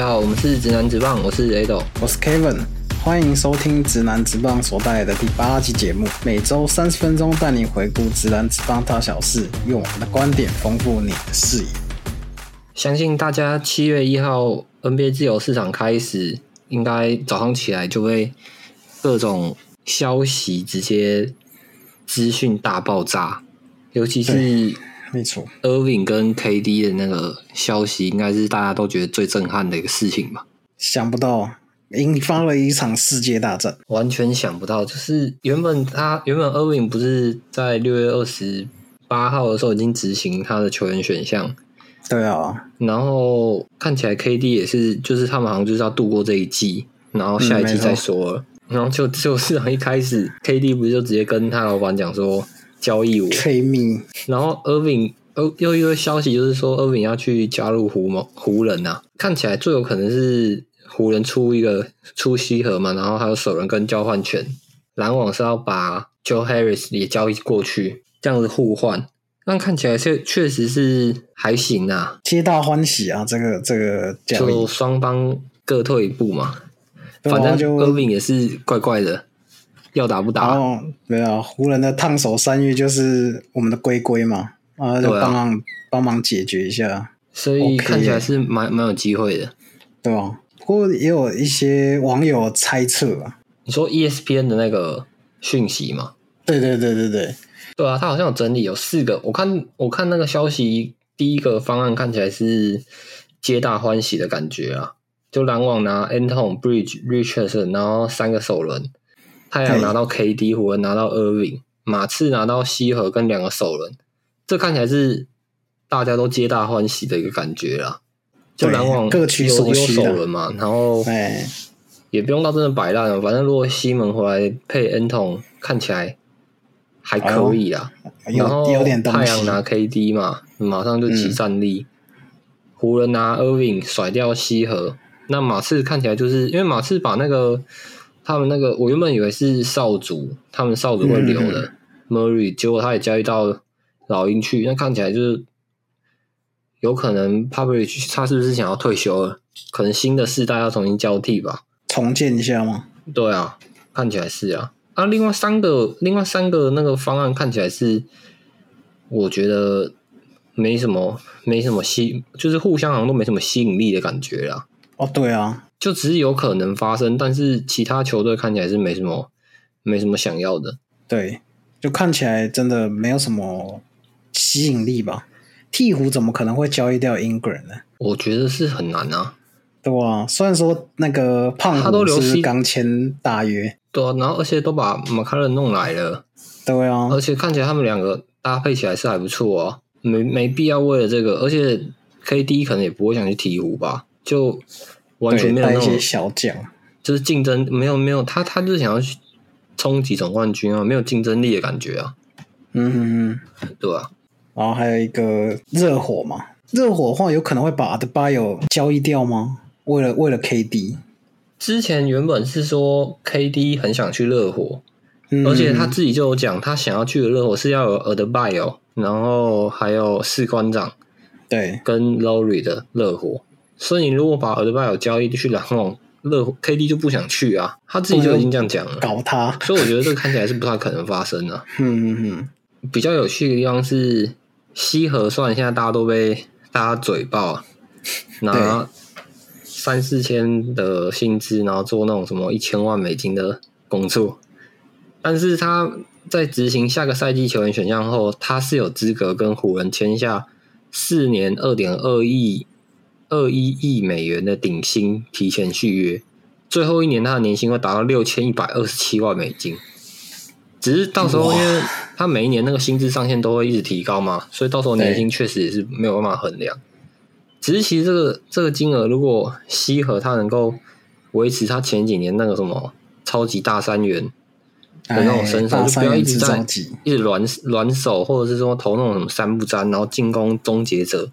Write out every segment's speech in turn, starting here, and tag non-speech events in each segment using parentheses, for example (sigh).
家好，我们是直男直棒，我是 Ado。我是 Kevin，欢迎收听直男直棒所带来的第八期节目，每周三十分钟带你回顾直男直棒大小事，用我们的观点丰富你的视野。相信大家七月一号 NBA 自由市场开始，应该早上起来就会各种消息直接资讯大爆炸，尤其是没错，Irving 跟 KD 的那个消息，应该是大家都觉得最震撼的一个事情吧。想不到引发了一场世界大战。完全想不到，就是原本他原本 Irving 不是在六月二十八号的时候已经执行他的球员选项，对啊，然后看起来 KD 也是，就是他们好像就是要度过这一季，然后下一季再说了。然后就就市场一开始，KD 不是就直接跟他老板讲说交易我，然后 Irving 又又一个消息就是说 Irving 要去加入湖某湖人啊，看起来最有可能是湖人出一个出西河嘛，然后还有首轮跟交换权，篮网是要把 Joe Harris 也交易过去，这样子互换。那看起来确确实是还行啊，皆大欢喜啊！这个这个交就，双方各退一步嘛。反正就 Irving 也是怪怪的，要打不然打？后对啊，湖人的烫手山芋就是我们的龟龟嘛，啊，就帮忙帮忙解决一下，所以看起来是蛮蛮有机会的。对吧、不过也有一些网友猜测啊，你说 E ESPN 的那个讯息嘛？对对对对对，对啊，他好像有整理有四个，我看我看那个消息，第一个方案看起来是皆大欢喜的感觉啊，就篮网拿 Anton、Bridge、Richardson，然后三个首轮，太阳拿到 KD，湖人拿到 Irving，马刺拿到西河跟两个首轮，这看起来是大家都皆大欢喜的一个感觉啦。就对篮网各取所需首轮嘛，然后哎，也不用到真的摆烂了，反正如果西门回来配 Anton，看起来还可以啦。然后太阳拿 KD 嘛，马上就起战力。湖人拿 Irving 甩掉西河，那马刺看起来就是因为马刺把那个他们那个，我原本以为是少主，他们少主会留的、Murray，结果他也交易到老鹰去，那看起来就是有可能 p u b l i c 他是不是想要退休了？可能新的世代要重新交替吧。重建一下吗？对啊，看起来是啊。啊，另外三个，另外三个那个方案看起来是，我觉得没什么，没什么吸，就是互相好像都没什么吸引力的感觉啦。哦，对啊，就只是有可能发生，但是其他球队看起来是没什么，没什么想要的。对，就看起来真的没有什么吸引力吧。鹈鹕怎么可能会交易掉 Ingram 呢？我觉得是很难啊。对啊？虽然说那个胖他都留虎是 C- 刚签大约，对啊，然后而且都把马卡伦弄来了，对啊，而且看起来他们两个搭配起来是还不错啊，没没必要为了这个，而且 KD 可能也不会想去鹈鹕吧，就完全没有那种小将，就是竞争没有没有他他就是想要去冲击总冠军啊，没有竞争力的感觉啊，嗯嗯嗯。对啊、然后还有一个热火嘛，热火的话有可能会把 b a y o 交易掉吗？为了为了 KD，之前原本是说 KD 很想去热火，嗯、而且他自己就有讲，他想要去的热火是要有 d b i o 然后还有士官长对跟 Lowry 的热火，所以你如果把 a d b i o 交易去篮网，热火 KD 就不想去啊，他自己就已经这样讲了，搞他，所以我觉得这个看起来是不太可能发生的、(laughs) 嗯嗯嗯，比较有趣的地方是西河，虽然现在大家都被大家嘴爆啊，拿三四千的薪资，然后做那种什么一千万美金的工作，但是他在执行下个赛季球员选项后，他是有资格跟湖人签下四年二点二亿二一亿美元的顶薪提前续约，最后一年他的年薪会达到六千一百二十七万美金。只是到时候，因为他每一年那个薪资上限都会一直提高嘛，所以到时候年薪确实也是没有办法衡量。只是其实这个这个金额，如果西河他能够维持他前几年那个什么超级大三元的那种身手，哎大就不要一直在，一直软软手，或者是说投那种什么三不沾，然后进攻终结者。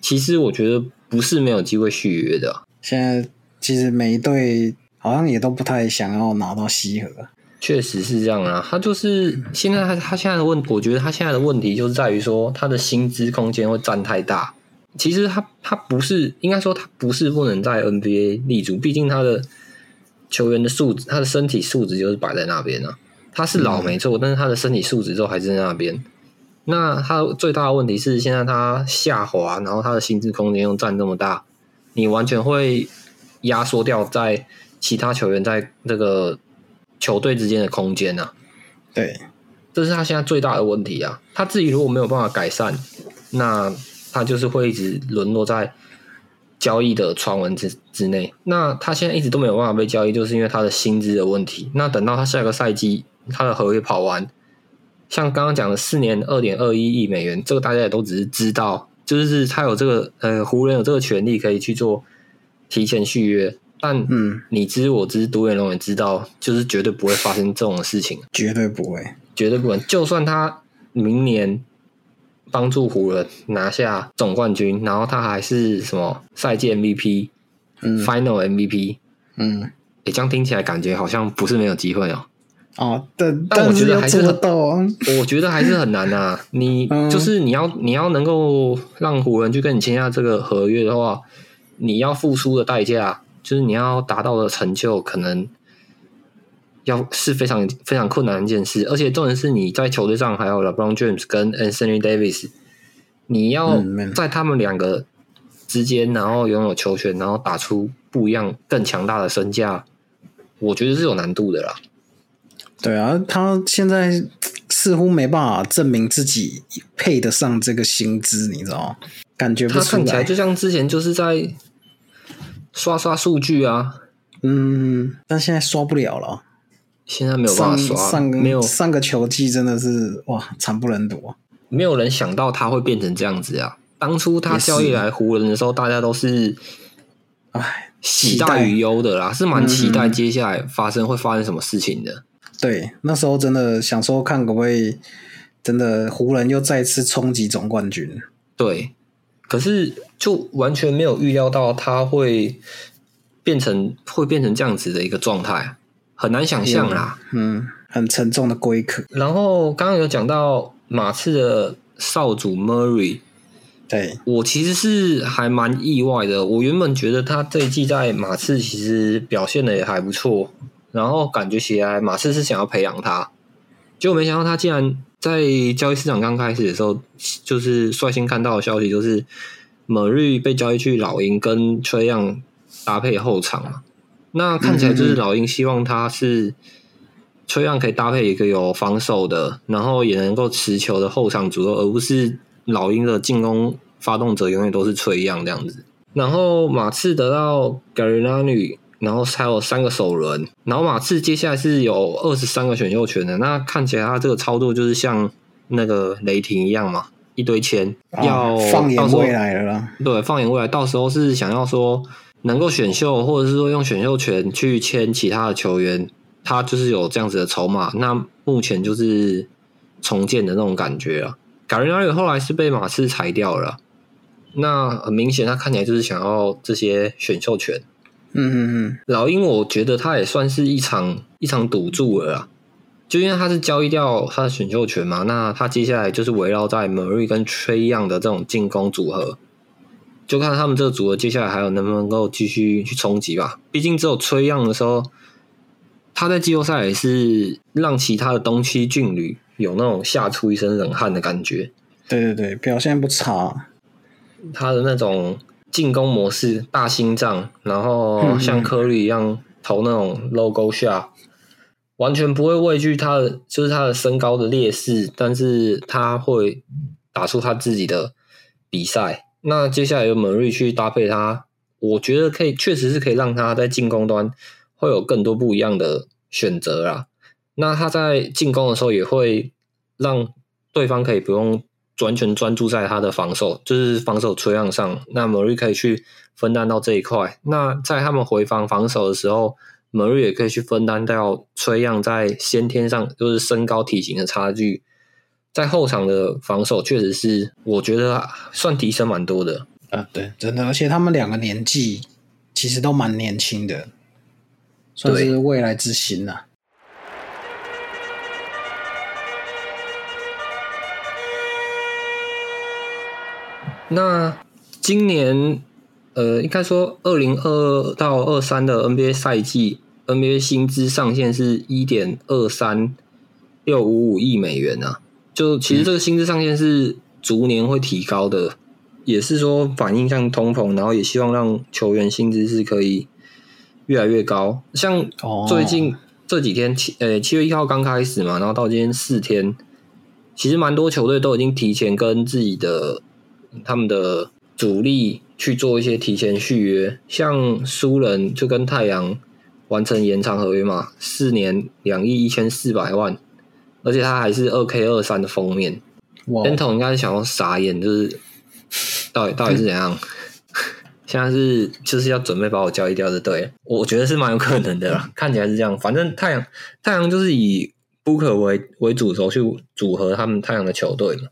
其实我觉得不是没有机会续约的啊、现在其实每一队好像也都不太想要拿到西河，确实是这样啊，他就是现在他他现在的问，我觉得他现在的问题就是在于说他的薪资空间会占太大。其实他他不是应该说他不是不能在 NBA 立足，毕竟他的球员的素质，他的身体素质就是摆在那边啊。他是老没错，但是他的身体素质都还是在那边。那他最大的问题是，现在他下滑，然后他的薪资空间又占这么大，你完全会压缩掉在其他球员在这个球队之间的空间啊。对，这是他现在最大的问题啊。他自己如果没有办法改善，那他就是会一直沦落在交易的传闻之之内。那他现在一直都没有办法被交易，就是因为他的薪资的问题。那等到他下个赛季。他的合约跑完，像刚刚讲的四年二点二一亿美元，这个大家也都只是知道，就是他有这个呃湖人有这个权利可以去做提前续约，但嗯，你知我知，独眼龙也知道，就是绝对不会发生这种事情，(laughs) 绝对不会，绝对不会。就算他明年帮助湖人拿下总冠军，然后他还是什么赛季 MVP，嗯，Final MVP，嗯，诶，这样听起来感觉好像不是没有机会哦。哦，但但我觉得还是很，我觉得还是很难啊。(laughs) 你就是你要你要能够让湖人去跟你签下这个合约的话，你要付出的代价，就是你要达到的成就，可能要是非常非常困难的一件事。而且重点是你在球队上还有 LeBron James 跟 Anthony Davis，你要在他们两个之间，然后拥有球权，然后打出不一样更强大的身价，我觉得是有难度的啦。对啊，他现在似乎没办法证明自己配得上这个薪资，你知道吗？感觉他看起来就像之前就是在刷刷数据啊，嗯，但现在刷不了了，现在没有办法刷，上没有。上个球季真的是哇，惨不忍睹，没有人想到他会变成这样子啊！当初他交易来湖人的时候，大家都是唉喜大于忧的啦，是蛮期待接下来发生会发生什么事情的。对，那时候真的想说看可不可以，真的湖人又再次冲击总冠军。对，可是就完全没有预料到他会变成会变成这样子的一个状态，很难想象啦。嗯，很沉重的龟壳。然后刚刚有讲到马刺的少主 Murray，对我其实是还蛮意外的。我原本觉得他这一季在马刺其实表现的也还不错。然后感觉起来，马刺是想要培养他，结果没想到他竟然在交易市场刚开始的时候，就是率先看到的消息，就是某日被交易去老鹰跟崔样搭配后场嘛。那看起来就是老鹰希望他是崔样可以搭配一个有防守的，然后也能够持球的后场组合，而不是老鹰的进攻发动者永远都是崔样这样子。然后马刺得到 Gary l a n y 然后还有三个首轮，然后马刺接下来是有二十三个选秀权的。那看起来他这个操作就是像那个雷霆一样嘛，一堆钱要放眼未来了。对，放眼未来，到时候是想要说能够选秀，或者是说用选秀权去签其他的球员，他就是有这样子的筹码。那目前就是重建的那种感觉啊。卡瑞拉后来是被马刺裁掉了，那很明显他看起来就是想要这些选秀权。嗯嗯嗯，老鹰，我觉得他也算是一场一场赌注了啦。就因为他是交易掉他的选秀权嘛，那他接下来就是围绕在 Murray 跟 Trey 一样的这种进攻组合，就看他们这个组合接下来还有能不能够继续去冲击吧。毕竟只有 Trey 一样的时候，他在季后赛也是让其他的东区劲旅有那种吓出一身冷汗的感觉。对对对，表现不差，他的那种。进攻模式大心脏，然后像科里一样投那种 logo shot，完全不会畏惧他的，就是他的身高的劣势，但是他会打出他自己的比赛。那接下来由门瑞去搭配他，我觉得可以，确实是可以让他在进攻端会有更多不一样的选择啦。那他在进攻的时候也会让对方可以不用。完全专注在他的防守，就是防守吹样上。那 Murray 可以去分担到这一块。那在他们回防防守的时候，Murray 也可以去分担掉吹样在先天上就是身高体型的差距。在后场的防守，确实是我觉得算提升蛮多的。啊，对，真的，而且他们两个年纪其实都蛮年轻的，算是未来之星呐。那今年呃，应该说二零二到二三的 NBA 赛季，NBA 薪资上限是一点二三六五五亿美元啊。就其实这个薪资上限是逐年会提高的，也是说反映像通膨，然后也希望让球员薪资是可以越来越高。像最近这几天七呃七月一号刚开始嘛，然后到今天四天，其实蛮多球队都已经提前跟自己的他们的主力去做一些提前续约，像苏人就跟太阳完成延长合约嘛，四年两亿一千四百万。而且他还是二 K 二三的封面，Anton 应该是想要傻眼，就是到底到底是怎样？(laughs) 现在是就是要准备把我交易掉，就对了。我觉得是蛮有可能的啦，(laughs) 看起来是这样。反正太阳太阳就是以 Booker 为为主轴去组合他们太阳的球队嘛。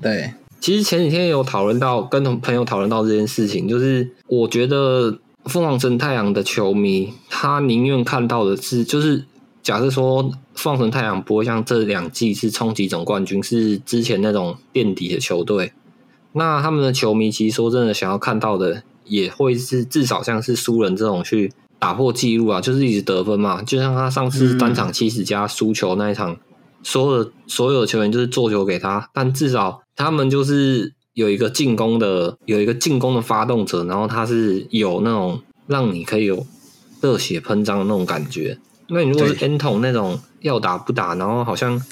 对，其实前几天有讨论到，跟同朋友讨论到这件事情，就是我觉得凤凰城太阳的球迷，他宁愿看到的是，就是假设说。凤凰城太阳不会像这两季是冲击总冠军，是之前那种垫底的球队。那他们的球迷其实说真的，想要看到的也会是至少像是输人这种去打破记录啊，就是一直得分嘛。就像他上次单场七十加输球那一场，所有的所有的球员就是做球给他，但至少他们就是有一个进攻的有一个进攻的发动者，然后他是有那种让你可以有热血喷张的那种感觉。那你如果是 N 桶那种。要打不打，然后好像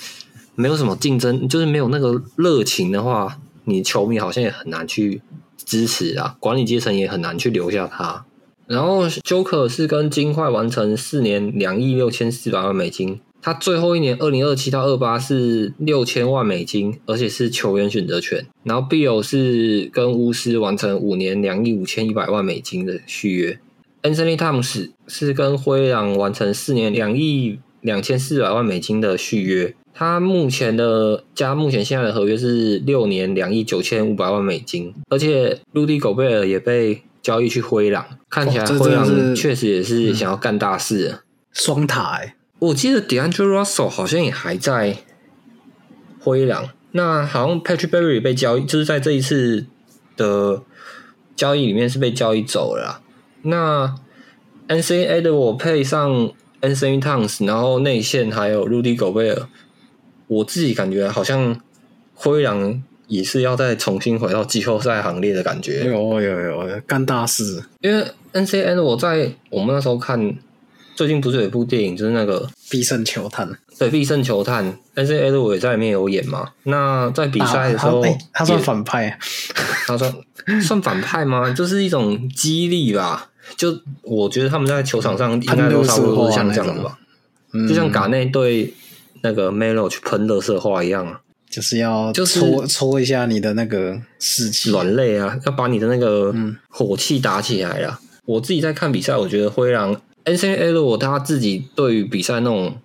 没有什么竞争，就是没有那个热情的话，你球迷好像也很难去支持啊，管理阶层也很难去留下他。然后 Joker 是跟金块完成四年两亿六千四百万美金，他最后一年二零二七到二八是六千万美金，而且是球员选择权。然后 Bill 是跟巫师完成五年两亿五千一百万美金的续约，Anthony Thomas 是跟灰狼完成四年两亿。两千四百万美金的续约，他目前的加目前现在的合约是六年两亿九千五百万美金，而且陆地狗贝尔也被交易去灰狼，看起来灰狼确实也是想要干大事。双塔，我记得 DeAndre Russell 好像也还在灰狼，那好像 Patrick Berry 被交易，就是在这一次的交易里面是被交易走了。那 NCAA 的我配上。Anthony Towns，然后内线还有 Rudy Gobert，我自己感觉好像灰狼也是要再重新回到季后赛行列的感觉。有有有干大事！因为 NCN 我在我们那时候看，最近不是有一部电影，就是那个《必胜球探》。对，《必胜球探》NCN 我也在里面有演嘛。那在比赛的时候，他算反派？(laughs) 他说算反派吗？就是一种激励吧。就我觉得他们在球场上应该都差不多是像这样的吧，就像嘎内对那个 Melo 去喷乐色话一样啊，就是要就搓搓一下你的那个士气软肋啊，要把你的那个火气打起来了。我自己在看比赛，我觉得灰狼 N C L 他自己对于比赛那种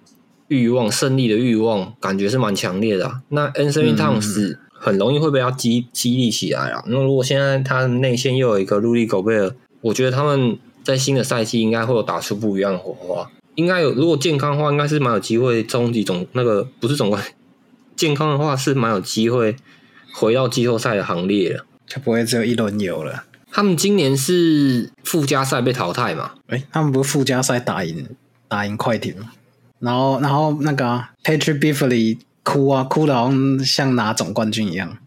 欲望、胜利的欲望，感觉是蛮强烈的。那 N C Towns 很容易会被他激激励起来啊。那如果现在他内线又有一个路易狗贝尔。我觉得他们在新的赛季应该会有打出不一样的火花，应该有。如果健康的话，应该是蛮有机会终极总那个不是总冠，健康的话是蛮有机会回到季后赛的行列了，就不会只有一轮游了。他们今年是附加赛被淘汰嘛？哎，他们不是附加赛打赢打赢快艇吗？然后然后那个 Patrick Beverly 哭啊哭的，好像像拿总冠军一样。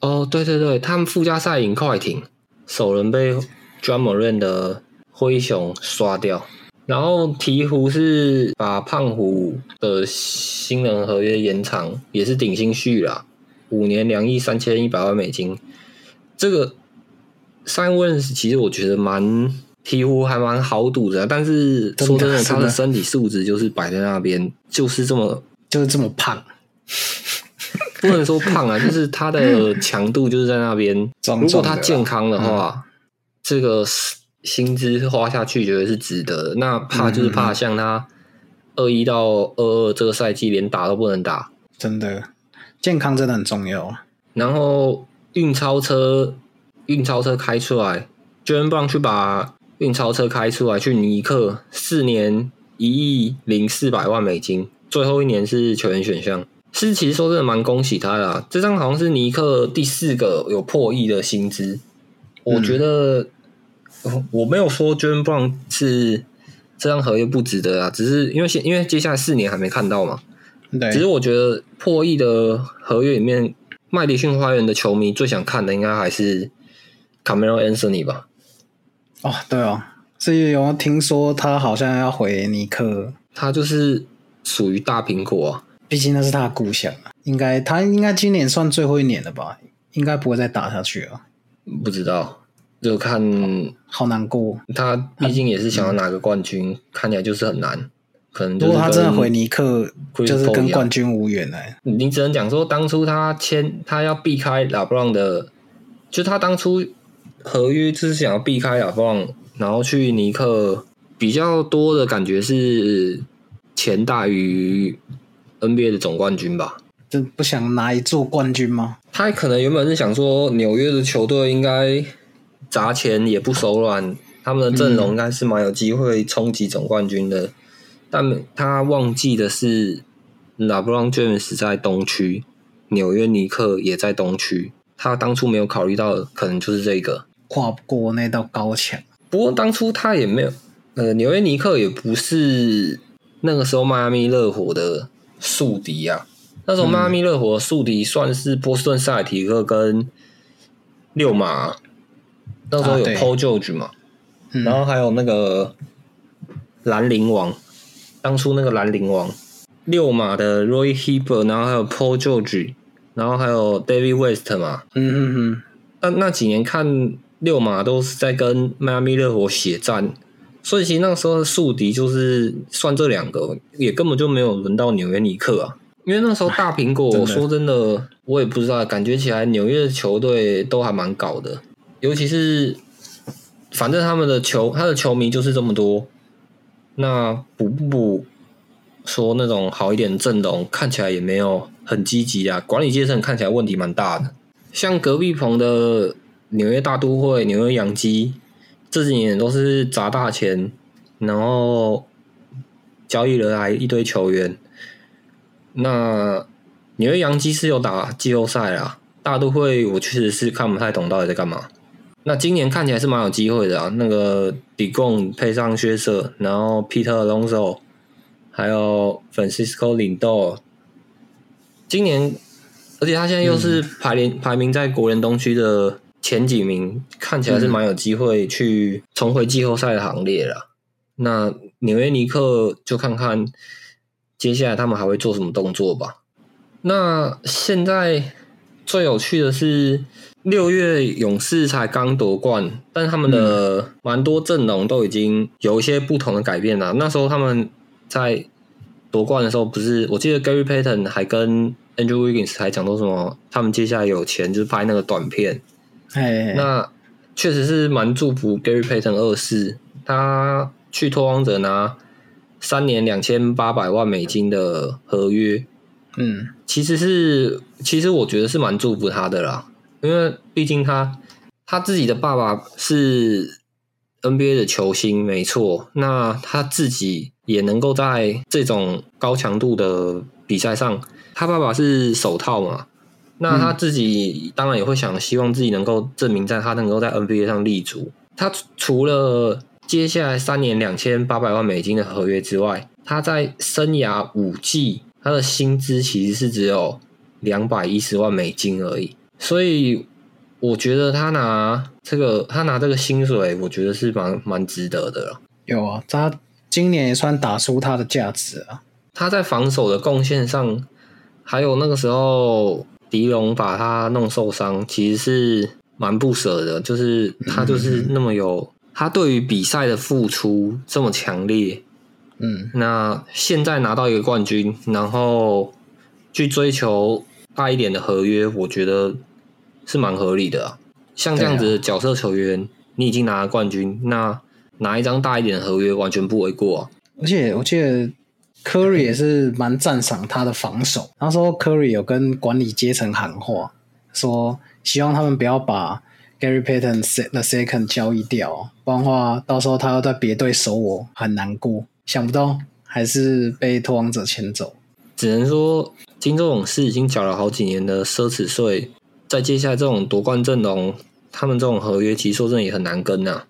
哦，对对对，他们附加赛赢快艇，首轮被。专门任的灰熊刷掉，然后鹈鹕是把胖虎的新人合约延长，也是顶薪续了，五年两亿三千一百万美金。这个三问其实我觉得蛮几乎还蛮好赌的，但是说真的，他的身体素质就是摆在那边，就是这么就是这么胖，不能说胖啊，(laughs) 就是他的强度就是在那边。如果他健康的话。这个薪资花下去，觉得是值得的。那怕就是怕像他二一到二二这个赛季连打都不能打，真的健康真的很重要。然后运钞车，运钞车开出来，就能帮去把运钞车开出来，去尼克四年一亿零四百万美金，最后一年是球员选项。是其实说真的蛮恭喜他的，这张好像是尼克第四个有破亿的薪资。我觉得我我没有说 Brown 是这张合约不值得啊，只是因为现因为接下来四年还没看到嘛。对，只是我觉得破亿的合约里面，麦迪逊花园的球迷最想看的应该还是 Camero Anthony 吧？哦，对哦，是有听说他好像要回尼克，他就是属于大苹果啊，毕竟那是他的故乡啊。应该他应该今年算最后一年了吧？应该不会再打下去了。不知道，就看好难过。他毕竟也是想要拿个冠军，看起来就是很难。可能如果他真的回尼克，就是跟冠军无缘哎。你只能讲说，当初他签他要避开拉布朗的，就他当初合约就是想要避开拉布朗，然后去尼克，比较多的感觉是钱大于 NBA 的总冠军吧。就不想拿一座冠军吗？他可能原本是想说，纽约的球队应该砸钱也不手软，他们的阵容应该是蛮有机会冲击总冠军的。但他忘记的是，拉布朗 James 在东区，纽约尼克也在东区。他当初没有考虑到的，可能就是这个。跨不过那道高墙。不过当初他也没有，呃，纽约尼克也不是那个时候迈阿密热火的宿敌啊。那时候迈阿密热火的宿敌算是波士顿塞尔提克跟六马，那时候有 Paul George 嘛，嗯。然后还有那个兰陵王，当初那个兰陵王，六马的 Roy Heber，然后还有 Paul George，然后还有 David West 嘛，嗯嗯嗯，那那几年看六马都是在跟迈阿密热火血战，所以其实那个时候的宿敌就是算这两个，也根本就没有轮到纽约尼克啊。因为那时候大苹果，(laughs) 说真的，我也不知道，感觉起来纽约的球队都还蛮搞的，尤其是反正他们的球，他的球迷就是这么多，那补不补说那种好一点的阵容，看起来也没有很积极啊，管理阶层看起来问题蛮大的。像隔壁棚的纽约大都会、纽约洋基，这几年都是砸大钱，然后交易了来一堆球员。那纽约洋基是有打季后赛啦，大都会我确实是看不太懂到底在干嘛。那今年看起来是蛮有机会的啊，那个底贡配上薛瑟，然后 Peter Alonso，还有 Francisco Lindor，今年而且他现在又是排联、排名在国联东区的前几名，看起来是蛮有机会去重回季后赛的行列了。那纽约尼克就看看接下来他们还会做什么动作吧。那现在最有趣的是，六月勇士才刚夺冠，但他们的蛮多阵容都已经有一些不同的改变了。那时候他们在夺冠的时候，不是我记得 Gary Payton 还跟 Andrew Wiggins 还讲到什么，他们接下来有钱就是拍那个短片。哎，那确实是蛮祝福 Gary Payton 二世，他去拓荒者拿三年两千八百万美金的合约，嗯。其实是其实我觉得是蛮祝福他的啦，因为毕竟他他自己的爸爸是 NBA 的球星，没错，那他自己也能够在这种高强度的比赛上，他爸爸是手套嘛，那他自己当然也会想希望自己能够证明在他能够在 NBA 上立足。他除除了接下来三年两千八百万美金的合约之外，他在生涯五季，他的薪资其实是只有两百一十万美金而已。所以我觉得他拿这个，他拿这个薪水，我觉得是蛮蛮值得的了。有啊，他今年也算打出他的价值啊。他在防守的贡献上，还有那个时候迪龙把他弄受伤，其实是蛮不舍的。就是他就是那么有，他对于比赛的付出这么强烈。嗯，那现在拿到一个冠军，然后去追求大一点的合约，我觉得是蛮合理的、啊。像这样子的角色球员，你已经拿了冠军，那拿一张大一点的合约，完全不为过啊。而且我记得 Curry 也是蛮赞赏他的防守。那时候 Curry 有跟管理阶层喊话，说希望他们不要把 Gary Payton the second 交易掉，不然的话到时候他要在别队守我很难过。想不到还是被拓荒者牵走。只能说，金州勇士已经缴了好几年的奢侈税，在接下来这种夺冠阵容，他们这种合约其实说真的也很难跟呐。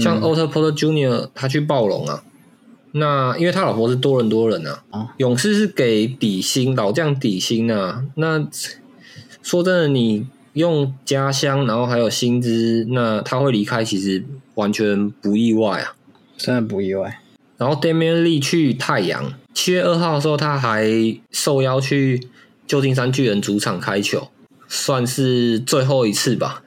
像 Otto Porter Junior 他去暴龙啊，那因为他老婆是多伦多人啊，勇士是给底薪老将底薪啊。那说真的，你用家乡，然后还有薪资，那他会离开，其实完全不意外啊，真的不意外。然后 Damian Lee 去太阳，七月二号的时候，他还受邀去旧金山巨人主场开球，算是最后一次吧，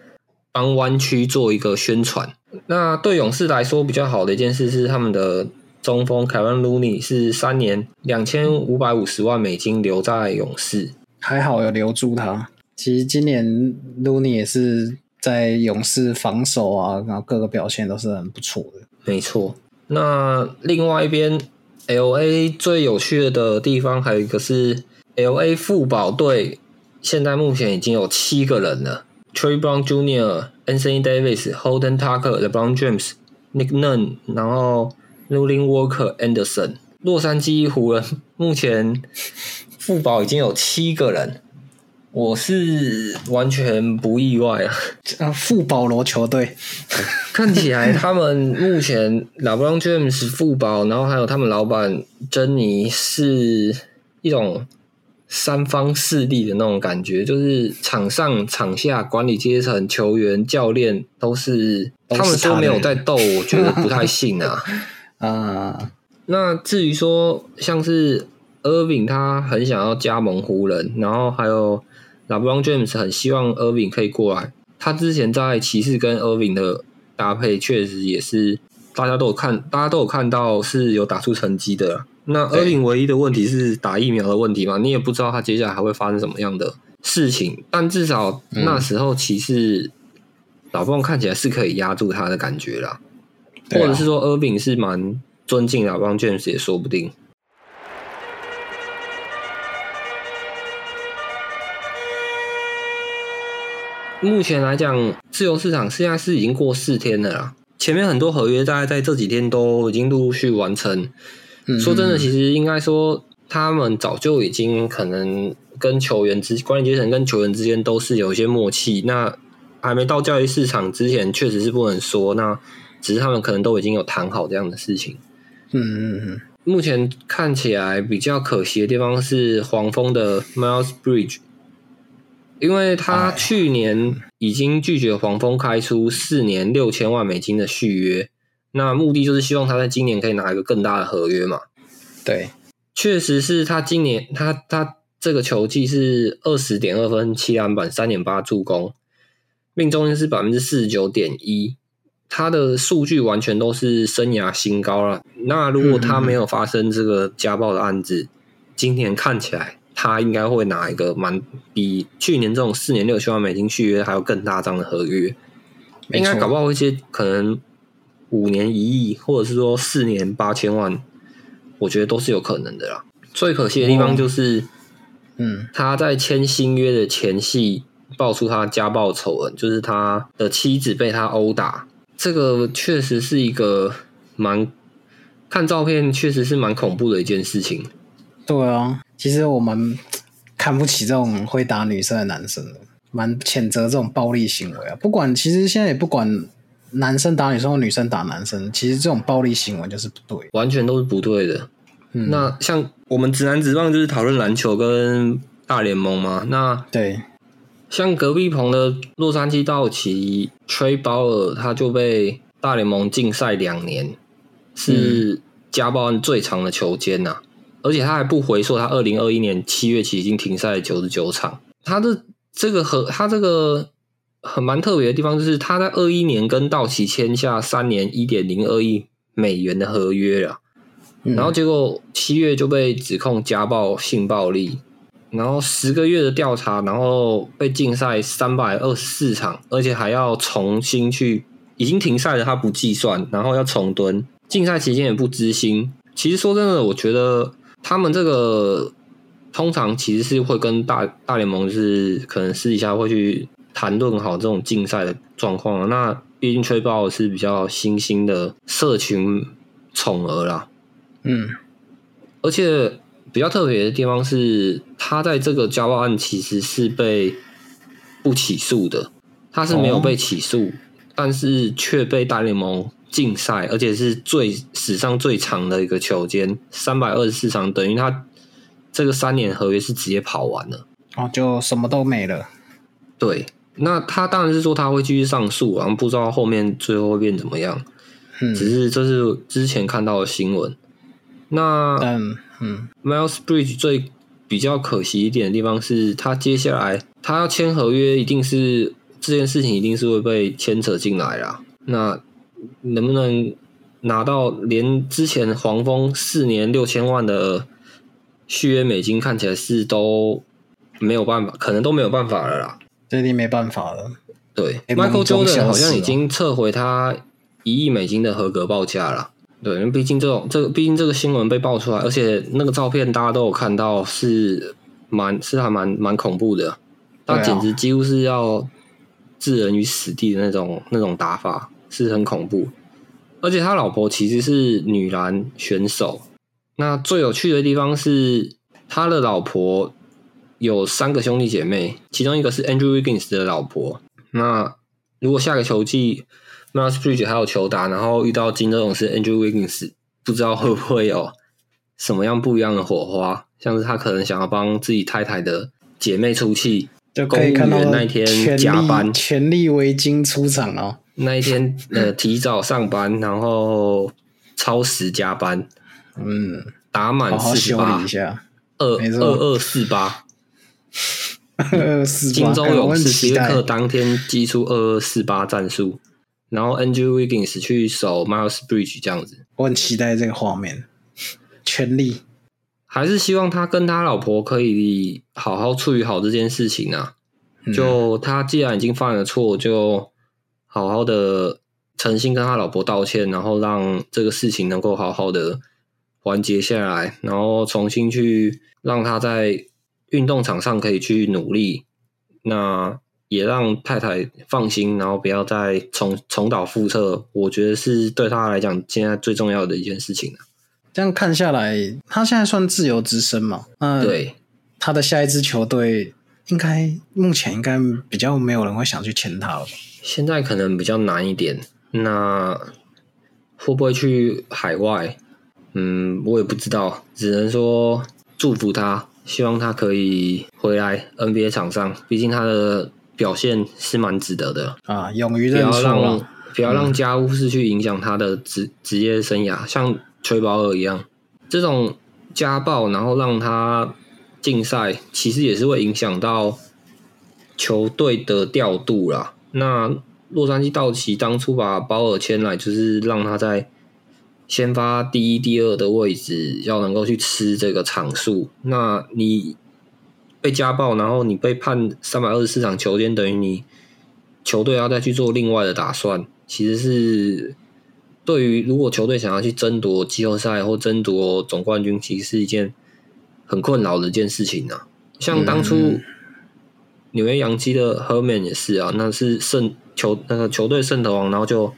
帮湾区做一个宣传。那对勇士来说比较好的一件事是，他们的中锋凯文·卢尼是三年两千五百五十万美金留在勇士，还好有留住他。其实今年卢尼也是在勇士防守啊，然后各个表现都是很不错的。没错。那另外一边，L A 最有趣的地方还有一个是 L A 富保队，现在目前已经有七个人了：Trey Brown Jr.、Anthony Davis、Holden Tucker、LeBron James、Nick Nunn，然后 Newlin Walker、Anderson。洛杉矶湖人目前富保已经有七个人。我是完全不意外啊！啊，(laughs) 富保罗球队 (laughs) 看起来他们目前 LeBron James 富保，然后还有他们老板珍妮是一种三方势力的那种感觉，就是场上场下管理阶层、球员、教练都是他们说没有在斗，我觉得不太信啊。(laughs) 啊，那至于说像是 Irving，他很想要加盟湖人，然后还有。LeBron James 很希望 Irving 可以过来。他之前在骑士跟 Irving 的搭配，确实也是大家都有看，大家都有看到是有打出成绩的。那 Irving 唯一的问题是打疫苗的问题嘛？你也不知道他接下来还会发生什么样的事情。但至少那时候骑士老布看起来是可以压住他的感觉啦，或者是说 Irving 是蛮尊敬 LeBron James 也说不定。目前来讲，自由市场现在是已经过四天了啦。前面很多合约大概在这几天都已经陆陆续完成。说真的，其实应该说他们早就已经可能跟球员之管理阶层跟球员之间都是有一些默契。那还没到交易市场之前，确实是不能说。那只是他们可能都已经有谈好这样的事情。嗯嗯嗯。目前看起来比较可惜的地方是黄蜂的 Miles Bridge。因为他去年已经拒绝黄蜂开出四年六千万美金的续约，那目的就是希望他在今年可以拿一个更大的合约嘛。对，确实是他今年他他这个球季是二十点二分七篮板三点八助攻，命中率是百分之四十九点一，他的数据完全都是生涯新高了。那如果他没有发生这个家暴的案子，今年看起来。他应该会拿一个蛮比去年这种四年六千万美金续约还有更大张的合约，应该搞不好一些可能五年一亿，或者是说四年八千万，我觉得都是有可能的啦。最可惜的地方就是，嗯，他在签新约的前夕爆出他家暴丑闻，就是他的妻子被他殴打，这个确实是一个蛮看照片确实是蛮恐怖的一件事情。对啊。其实我们看不起这种会打女生的男生，蛮谴责这种暴力行为啊。不管其实现在也不管男生打女生或女生打男生，其实这种暴力行为就是不对，完全都是不对的。嗯那像我们直男直棒就是讨论篮球跟大联盟嘛。那对，像隔壁棚的洛杉矶道奇吹包尔，他就被大联盟禁赛两年，是家暴案最长的球监呐。而且他还不回溯，他二零二一年七月起已经停赛九十九场。他的这个和他这个很蛮特别的地方，就是他在二一年跟道奇签下三年一点零二亿美元的合约了，然后结果七月就被指控家暴性暴力，然后十个月的调查，然后被禁赛三百二十四场，而且还要重新去已经停赛了他不计算，然后要重蹲，禁赛期间也不知心。其实说真的，我觉得。他们这个通常其实是会跟大大联盟是可能私底下会去谈论好这种竞赛的状况。那毕竟吹爆是比较新兴的社群宠儿啦，嗯，而且比较特别的地方是，他在这个交报案其实是被不起诉的。他是没有被起诉，但是却被大联盟禁赛，而且是最史上最长的一个球监，三百二十四场，等于他这个三年合约是直接跑完了。哦，就什么都没了。对，那他当然是说他会继续上诉，然后不知道后面最后会变怎么样。嗯，只是这是之前看到的新闻。那嗯嗯 Miles Bridge 最比较可惜一点的地方是，他接下来他要签合约，一定是这件事情一定是会被牵扯进来啦。那能不能拿到连之前黄蜂四年六千万的续约美金，看起来是都没有办法，可能都没有办法了啦。这一定没办法了。对哎，Michael Jordan 好像已经撤回他一亿美金的合格报价了。对，因为毕竟这种这个，毕竟这个新闻被爆出来，而且那个照片大家都有看到，是蛮是还蛮蛮恐怖的。他简直几乎是要置人于死地的那种那种打法，是很恐怖。而且他老婆其实是女篮选手。那最有趣的地方是，他的老婆有三个兄弟姐妹，其中一个是 Andrew Wiggins 的老婆。那如果下个球季 Miles Bridge 还有球打，然后遇到金州勇士 Andrew Wiggins，不知道会不会有什么样不一样的火花？像是他可能想要帮自己太太的姐妹出气，就可以看到那一天加班全力围巾出场哦。那一天呃提早上班，然后超时加班，(laughs) 嗯，打满四十八。二二二四八，(laughs) 金州勇士史期待约克当天击出二二四八战术，然后 Andrew Wiggins 去守 Miles Bridge 这样子，我很期待这个画面，全力。还是希望他跟他老婆可以好好处理好这件事情啊。嗯就他既然已经犯了错，就好好的诚心跟他老婆道歉，然后让这个事情能够好好的完结下来，然后重新去让他在运动场上可以去努力，那也让太太放心，然后不要再重重蹈覆辙。我觉得是对他来讲现在最重要的一件事情了。这样看下来，他现在算自由之身嘛？嗯对，他的下一支球队应该目前应该比较没有人会想去签他了吧？现在可能比较难一点。那会不会去海外？嗯，我也不知道，只能说祝福他，希望他可以回来 NBA 场上。毕竟他的表现是蛮值得的，啊，勇于不要认错让了。不要让家务事去影响他的职职业生涯，像崔保尔一样，这种家暴然后让他禁赛，其实也是会影响到球队的调度啦。那洛杉矶道奇当初把保尔签来，就是让他在先发第一、第二的位置要能够去吃这个场数。那你被家暴，然后你被判三百二十四场球监，等于你球队要再去做另外的打算，其实是对于如果球队想要去争夺季后赛或争夺总冠军，其实是一件很困扰的一件事情啊。像当初嗯纽约洋基的 Herman 也是啊，那是胜球那个球队胜投王，然后就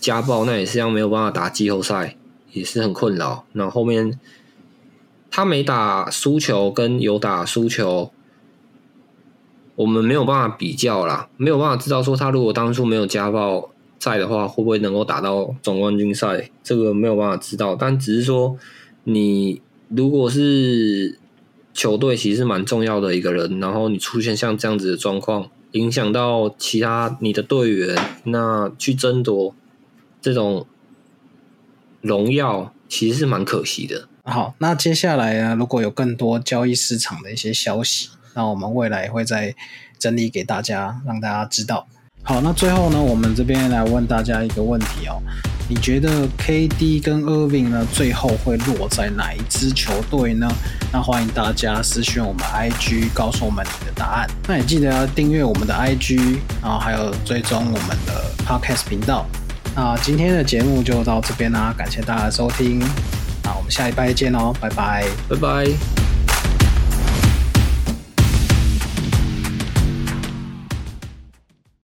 家暴，那也是一样没有办法打季后赛，也是很困扰。然后后面他没打输球跟有打输球，我们没有办法比较啦，没有办法知道说他如果当初没有家暴在的话，会不会能够打到总冠军赛？这个没有办法知道，但只是说你如果是球队其实蛮重要的一个人，然后你出现像这样子的状况，影响到其他你的队员，那去争夺这种荣耀，其实是蛮可惜的。好，那接下来呢，如果有更多交易市场的一些消息，那我们未来会再整理给大家，让大家知道。好，那最后呢，我们这边来问大家一个问题哦，你觉得 KD 跟 Irving 呢，最后会落在哪一支球队呢？那欢迎大家私讯我们 IG，告诉我们你的答案。那也记得要订阅我们的 IG，然后还有追踪我们的 Podcast 频道。那今天的节目就到这边啦，感谢大家收听。那我们下一拜见喽，拜拜。拜拜。